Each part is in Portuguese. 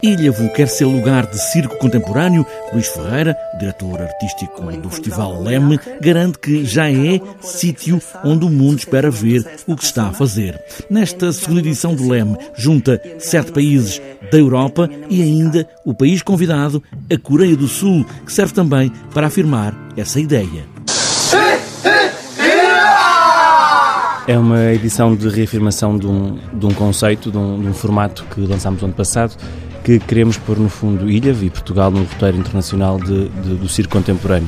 Ilhavo quer ser lugar de circo contemporâneo. Luís Ferreira, diretor artístico do Festival Leme, garante que já é sítio onde o mundo espera ver o que se está a fazer. Nesta segunda edição do Leme, junta sete países da Europa e ainda o país convidado, a Coreia do Sul, que serve também para afirmar essa ideia. É uma edição de reafirmação de um, de um conceito, de um, de um formato que lançámos ano passado que queremos pôr no fundo Ilha e Portugal no roteiro internacional de, de, do circo contemporâneo.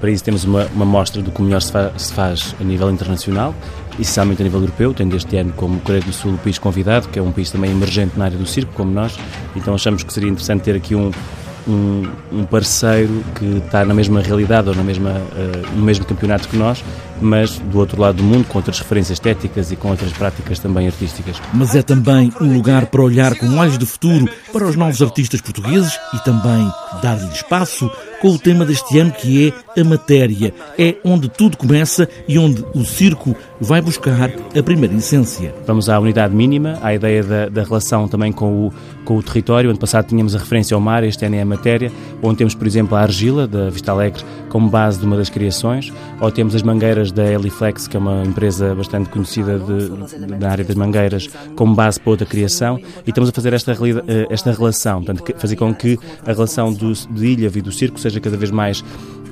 Para isso temos uma, uma mostra do que melhor se, fa se faz a nível internacional, essencialmente a nível europeu, tendo este ano como Coreia do Sul o país convidado, que é um país também emergente na área do circo, como nós, então achamos que seria interessante ter aqui um, um, um parceiro que está na mesma realidade ou na mesma, uh, no mesmo campeonato que nós, mas do outro lado do mundo, com outras referências estéticas e com outras práticas também artísticas. Mas é também um lugar para olhar com olhos de futuro para os novos artistas portugueses e também dar-lhe espaço com o tema deste ano que é a matéria. É onde tudo começa e onde o circo vai buscar a primeira essência. Vamos à unidade mínima, à ideia da, da relação também com o, com o território. Ano passado tínhamos a referência ao mar, este ano é a matéria, onde temos, por exemplo, a argila da Vista Alegre como base de uma das criações, ou temos as mangueiras da Eliflex, que é uma empresa bastante conhecida da área das mangueiras, como base para outra criação, e estamos a fazer esta, eh, esta relação, portanto, fazer com que a relação do, de Ilha e do circo seja cada vez mais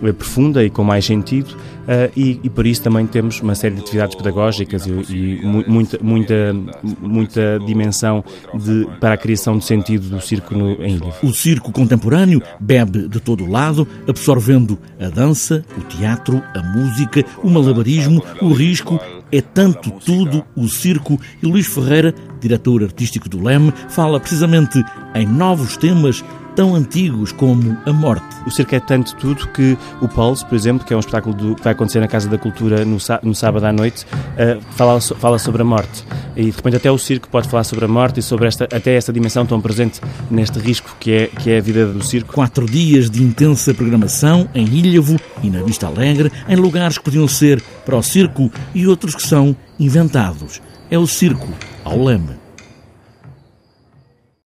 eh, profunda e com mais sentido uh, e, e, por isso também temos uma série de atividades pedagógicas e, e muita, muita, muita dimensão de, para a criação de sentido do circo no, em Ilha. O circo contemporâneo bebe de todo o lado, absorvendo a dança, o teatro, a música, o malabarismo, o risco é tanto tudo o circo. E Luís Ferreira, diretor artístico do LEM, fala precisamente em novos temas tão antigos como a morte. O circo é tanto tudo que o Pulse, por exemplo, que é um espetáculo do, que vai acontecer na Casa da Cultura no, no sábado à noite, uh, fala, fala sobre a morte. E de repente até o circo pode falar sobre a morte e sobre esta, até esta dimensão tão presente neste risco que é, que é a vida do circo. Quatro dias de intensa programação em Ilhavo e na Vista Alegre, em lugares que podiam ser para o circo e outros que são inventados. É o circo ao leme.